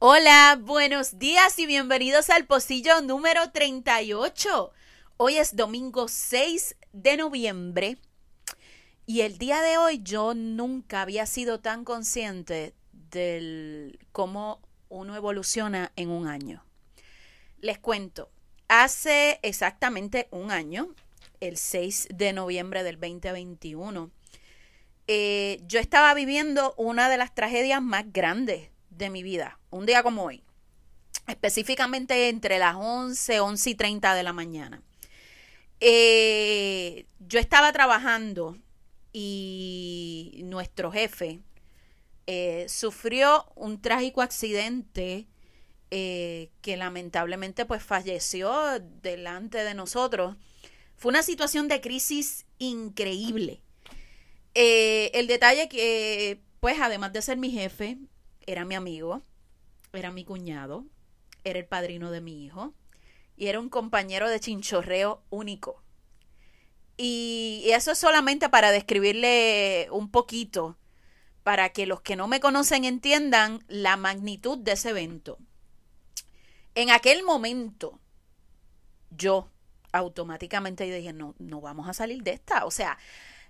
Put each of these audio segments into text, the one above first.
Hola, buenos días y bienvenidos al pocillo número 38. Hoy es domingo 6 de noviembre y el día de hoy yo nunca había sido tan consciente del cómo uno evoluciona en un año. Les cuento, hace exactamente un año, el 6 de noviembre del 2021, eh, yo estaba viviendo una de las tragedias más grandes de mi vida, un día como hoy, específicamente entre las 11, 11 y 30 de la mañana. Eh, yo estaba trabajando y nuestro jefe eh, sufrió un trágico accidente eh, que lamentablemente pues falleció delante de nosotros. Fue una situación de crisis increíble. el detalle que pues además de ser mi jefe, era mi amigo, era mi cuñado, era el padrino de mi hijo y era un compañero de chinchorreo único. Y eso es solamente para describirle un poquito, para que los que no me conocen entiendan la magnitud de ese evento. En aquel momento, yo automáticamente dije, no, no vamos a salir de esta. O sea,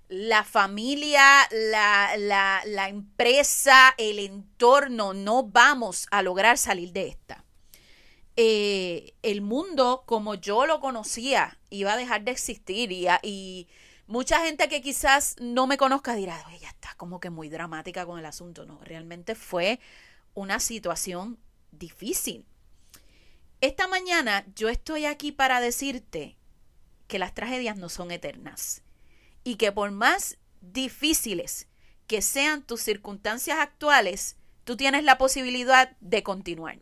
la familia, la, la, la, empresa, el entorno, no vamos a lograr salir de esta. Eh, el mundo como yo lo conocía iba a dejar de existir y, y mucha gente que quizás no me conozca dirá, ella está como que muy dramática con el asunto. No, realmente fue una situación difícil. Esta mañana yo estoy aquí para decirte que las tragedias no son eternas y que por más difíciles que sean tus circunstancias actuales, tú tienes la posibilidad de continuar.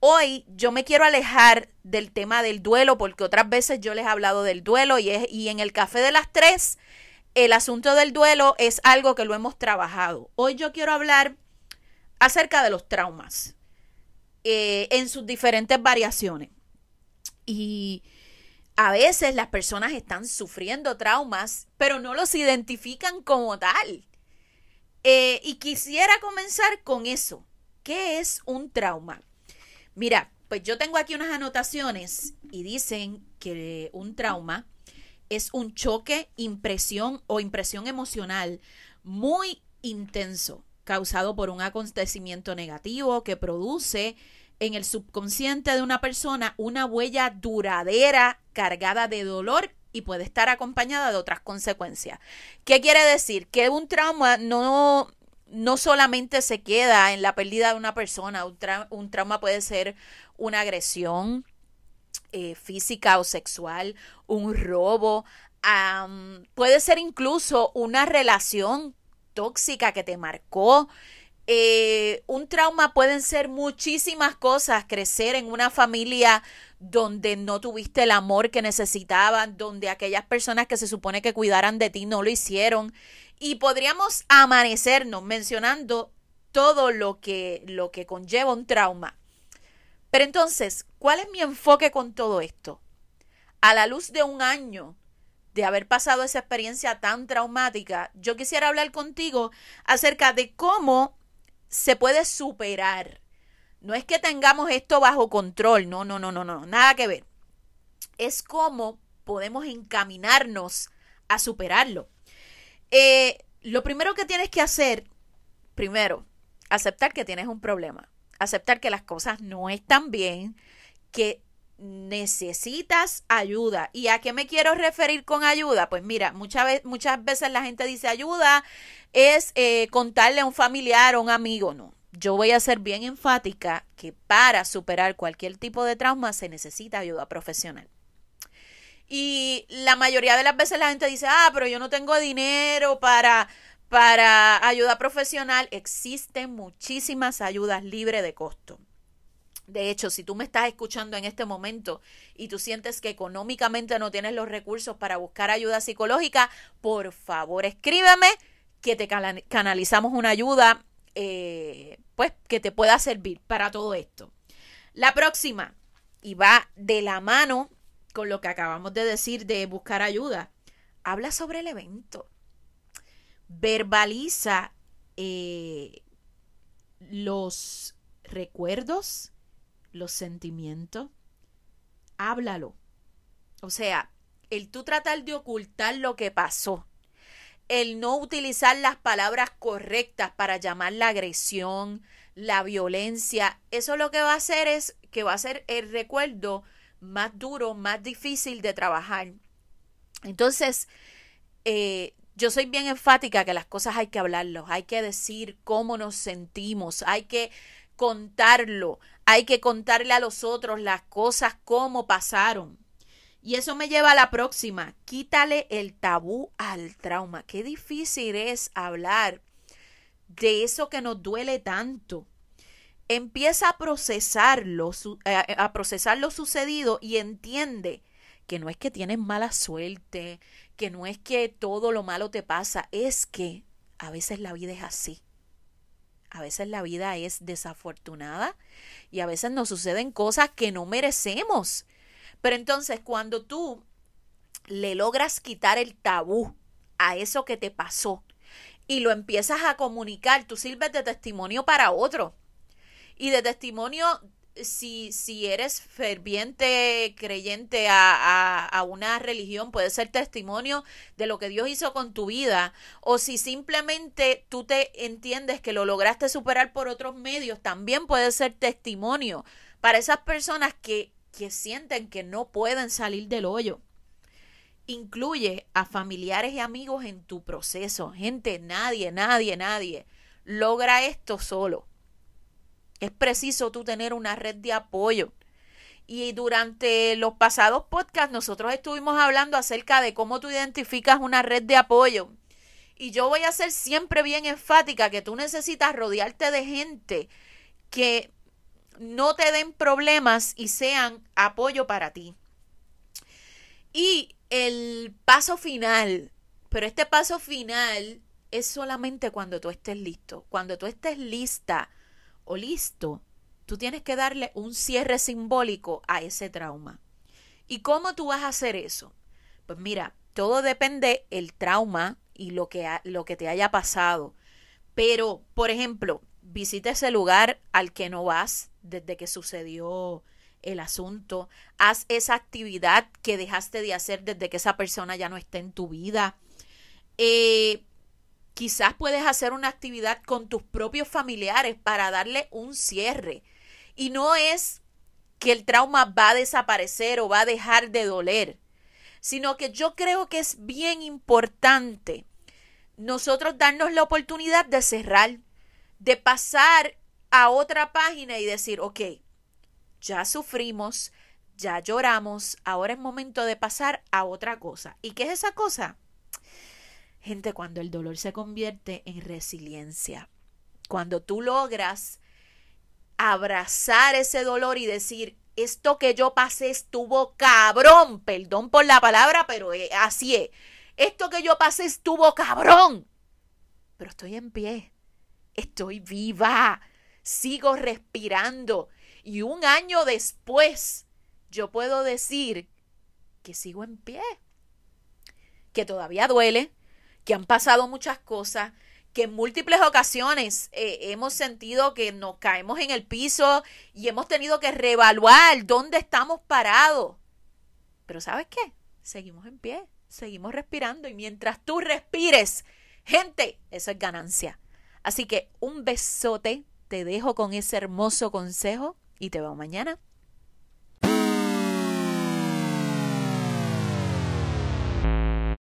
Hoy yo me quiero alejar del tema del duelo porque otras veces yo les he hablado del duelo y, es, y en el café de las tres el asunto del duelo es algo que lo hemos trabajado. Hoy yo quiero hablar acerca de los traumas eh, en sus diferentes variaciones. Y a veces las personas están sufriendo traumas, pero no los identifican como tal. Eh, y quisiera comenzar con eso. ¿Qué es un trauma? Mira, pues yo tengo aquí unas anotaciones y dicen que un trauma es un choque, impresión o impresión emocional muy intenso causado por un acontecimiento negativo que produce en el subconsciente de una persona una huella duradera cargada de dolor y puede estar acompañada de otras consecuencias. ¿Qué quiere decir? Que un trauma no, no solamente se queda en la pérdida de una persona, un, trauma puede ser una agresión eh, física o sexual, un robo, puede ser incluso una relación tóxica que te marcó, eh, un trauma pueden ser muchísimas cosas, crecer en una familia donde no tuviste el amor que necesitaban, donde aquellas personas que se supone que cuidaran de ti no lo hicieron. Y podríamos amanecernos mencionando todo lo que, lo que conlleva un trauma. Pero entonces, ¿cuál es mi enfoque con todo esto? A la luz de un año de haber pasado esa experiencia tan traumática, yo quisiera hablar contigo acerca de cómo se puede superar. No es que tengamos esto bajo control, no, no, no, no, no, nada que ver. Es como podemos encaminarnos a superarlo. Eh, lo primero que tienes que hacer, primero, aceptar que tienes un problema, aceptar que las cosas no están bien, que necesitas ayuda. ¿Y a qué me quiero referir con ayuda? Pues mira, muchas, muchas veces la gente dice ayuda es eh, contarle a un familiar o un amigo. No, yo voy a ser bien enfática que para superar cualquier tipo de trauma se necesita ayuda profesional. Y la mayoría de las veces la gente dice, ah, pero yo no tengo dinero para, para ayuda profesional. Existen muchísimas ayudas libres de costo. De hecho, si tú me estás escuchando en este momento y tú sientes que económicamente no tienes los recursos para buscar ayuda psicológica, por favor escríbeme que te canalizamos una ayuda eh, pues que te pueda servir para todo esto. La próxima, y va de la mano con lo que acabamos de decir de buscar ayuda. Habla sobre el evento. Verbaliza eh, los recuerdos, los sentimientos. Háblalo. O sea, el tú tratar de ocultar lo que pasó, el no utilizar las palabras correctas para llamar la agresión, la violencia, eso lo que va a hacer es que va a ser el recuerdo más duro, más difícil de trabajar. Entonces, eh, yo soy bien enfática que las cosas hay que hablarlos, hay que decir cómo nos sentimos, hay que contarlo, hay que contarle a los otros las cosas cómo pasaron. Y eso me lleva a la próxima. Quítale el tabú al trauma. Qué difícil es hablar de eso que nos duele tanto. Empieza a procesarlo, eh, a procesar lo sucedido y entiende que no es que tienes mala suerte, que no es que todo lo malo te pasa, es que a veces la vida es así. A veces la vida es desafortunada y a veces nos suceden cosas que no merecemos pero entonces cuando tú le logras quitar el tabú a eso que te pasó y lo empiezas a comunicar, tú sirves de testimonio para otro. Y de testimonio, si, si eres ferviente creyente a, a, una religión, puede ser testimonio de lo que Dios hizo con tu vida. O si simplemente tú te entiendes que lo lograste superar por otros medios, también puede ser testimonio para esas personas que que sienten que no pueden salir del hoyo. Incluye a familiares y amigos en tu proceso. Gente, nadie, nadie, nadie logra esto solo. Es preciso tú tener una red de apoyo. Y durante los pasados podcasts nosotros estuvimos hablando acerca de cómo tú identificas una red de apoyo. Y yo voy a ser siempre bien enfática que tú necesitas rodearte de gente que no te den problemas y sean apoyo para ti. Y el paso final, pero este paso final es solamente cuando tú estés listo. Cuando tú estés lista o listo, tú tienes que darle un cierre simbólico a ese trauma. ¿Y cómo tú vas a hacer eso? Pues mira, todo depende el trauma y lo que, lo que te haya pasado. Pero, por ejemplo, visita ese lugar al que no vas desde que sucedió el asunto. Haz esa actividad que dejaste de hacer desde que esa persona ya no esté en tu vida. Eh, quizás puedes hacer una actividad con tus propios familiares para darle un cierre. Y no es que el trauma va a desaparecer o va a dejar de doler, sino que yo creo que es bien importante nosotros darnos la oportunidad de cerrar de pasar a otra página y decir, ok, ya sufrimos, ya lloramos, ahora es momento de pasar a otra cosa. ¿Y qué es esa cosa? Gente, cuando el dolor se convierte en resiliencia, cuando tú logras abrazar ese dolor y decir, esto que yo pasé estuvo cabrón, perdón por la palabra, pero así es, esto que yo pasé estuvo cabrón, pero estoy en pie, estoy viva, sigo respirando. Y un año después yo puedo decir que sigo en pie, que todavía duele, que han pasado muchas cosas, que en múltiples ocasiones eh, hemos sentido que nos caemos en el piso y hemos tenido que reevaluar dónde estamos parados. Pero ¿sabes qué? Seguimos en pie, seguimos respirando y mientras tú respires, gente, eso es ganancia. Así que un besote, te dejo con ese hermoso consejo y te veo mañana.